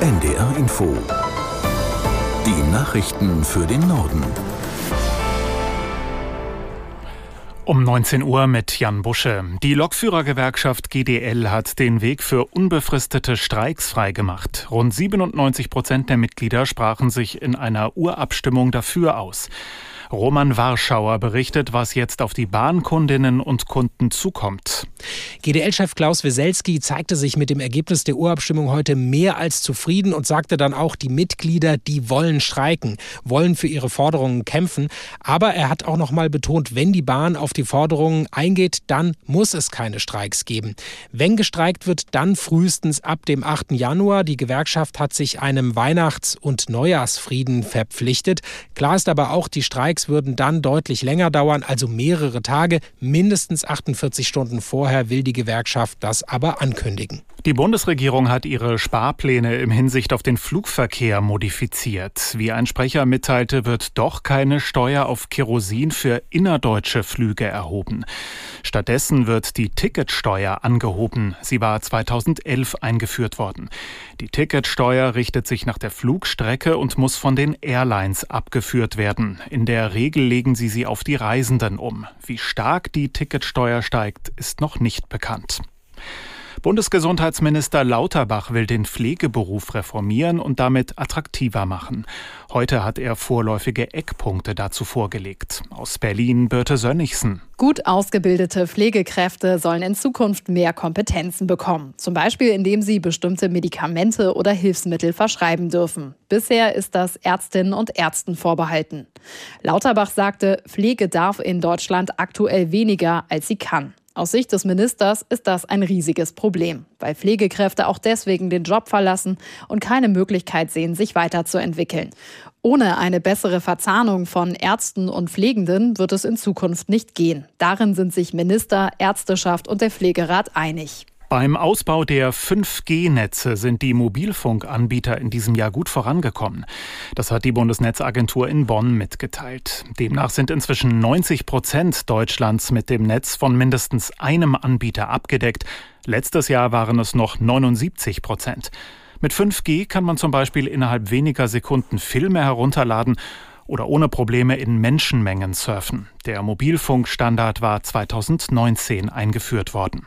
NDR Info. Die Nachrichten für den Norden. Um 19 Uhr mit Jan Busche. Die Lokführergewerkschaft GDL hat den Weg für unbefristete Streiks freigemacht. Rund 97 Prozent der Mitglieder sprachen sich in einer Urabstimmung dafür aus. Roman Warschauer berichtet, was jetzt auf die Bahnkundinnen und Kunden zukommt. GDL-Chef Klaus Weselski zeigte sich mit dem Ergebnis der Urabstimmung heute mehr als zufrieden und sagte dann auch, die Mitglieder, die wollen streiken, wollen für ihre Forderungen kämpfen. Aber er hat auch noch mal betont, wenn die Bahn auf die Forderungen eingeht, dann muss es keine Streiks geben. Wenn gestreikt wird, dann frühestens ab dem 8. Januar. Die Gewerkschaft hat sich einem Weihnachts- und Neujahrsfrieden verpflichtet. Klar ist aber auch, die Streiks Streiks würden dann deutlich länger dauern, also mehrere Tage. Mindestens 48 Stunden vorher will die Gewerkschaft das aber ankündigen. Die Bundesregierung hat ihre Sparpläne im Hinsicht auf den Flugverkehr modifiziert. Wie ein Sprecher mitteilte, wird doch keine Steuer auf Kerosin für innerdeutsche Flüge erhoben. Stattdessen wird die Ticketsteuer angehoben. Sie war 2011 eingeführt worden. Die Ticketsteuer richtet sich nach der Flugstrecke und muss von den Airlines abgeführt werden. In der Regel legen sie sie auf die Reisenden um. Wie stark die Ticketsteuer steigt, ist noch nicht bekannt. Bundesgesundheitsminister Lauterbach will den Pflegeberuf reformieren und damit attraktiver machen. Heute hat er vorläufige Eckpunkte dazu vorgelegt. Aus Berlin Birte Sönnigsen. Gut ausgebildete Pflegekräfte sollen in Zukunft mehr Kompetenzen bekommen. Zum Beispiel, indem sie bestimmte Medikamente oder Hilfsmittel verschreiben dürfen. Bisher ist das Ärztinnen und Ärzten vorbehalten. Lauterbach sagte, Pflege darf in Deutschland aktuell weniger, als sie kann. Aus Sicht des Ministers ist das ein riesiges Problem, weil Pflegekräfte auch deswegen den Job verlassen und keine Möglichkeit sehen, sich weiterzuentwickeln. Ohne eine bessere Verzahnung von Ärzten und Pflegenden wird es in Zukunft nicht gehen. Darin sind sich Minister, Ärzteschaft und der Pflegerat einig. Beim Ausbau der 5G-Netze sind die Mobilfunkanbieter in diesem Jahr gut vorangekommen. Das hat die Bundesnetzagentur in Bonn mitgeteilt. Demnach sind inzwischen 90 Prozent Deutschlands mit dem Netz von mindestens einem Anbieter abgedeckt. Letztes Jahr waren es noch 79 Prozent. Mit 5G kann man zum Beispiel innerhalb weniger Sekunden Filme herunterladen oder ohne Probleme in Menschenmengen surfen. Der Mobilfunkstandard war 2019 eingeführt worden.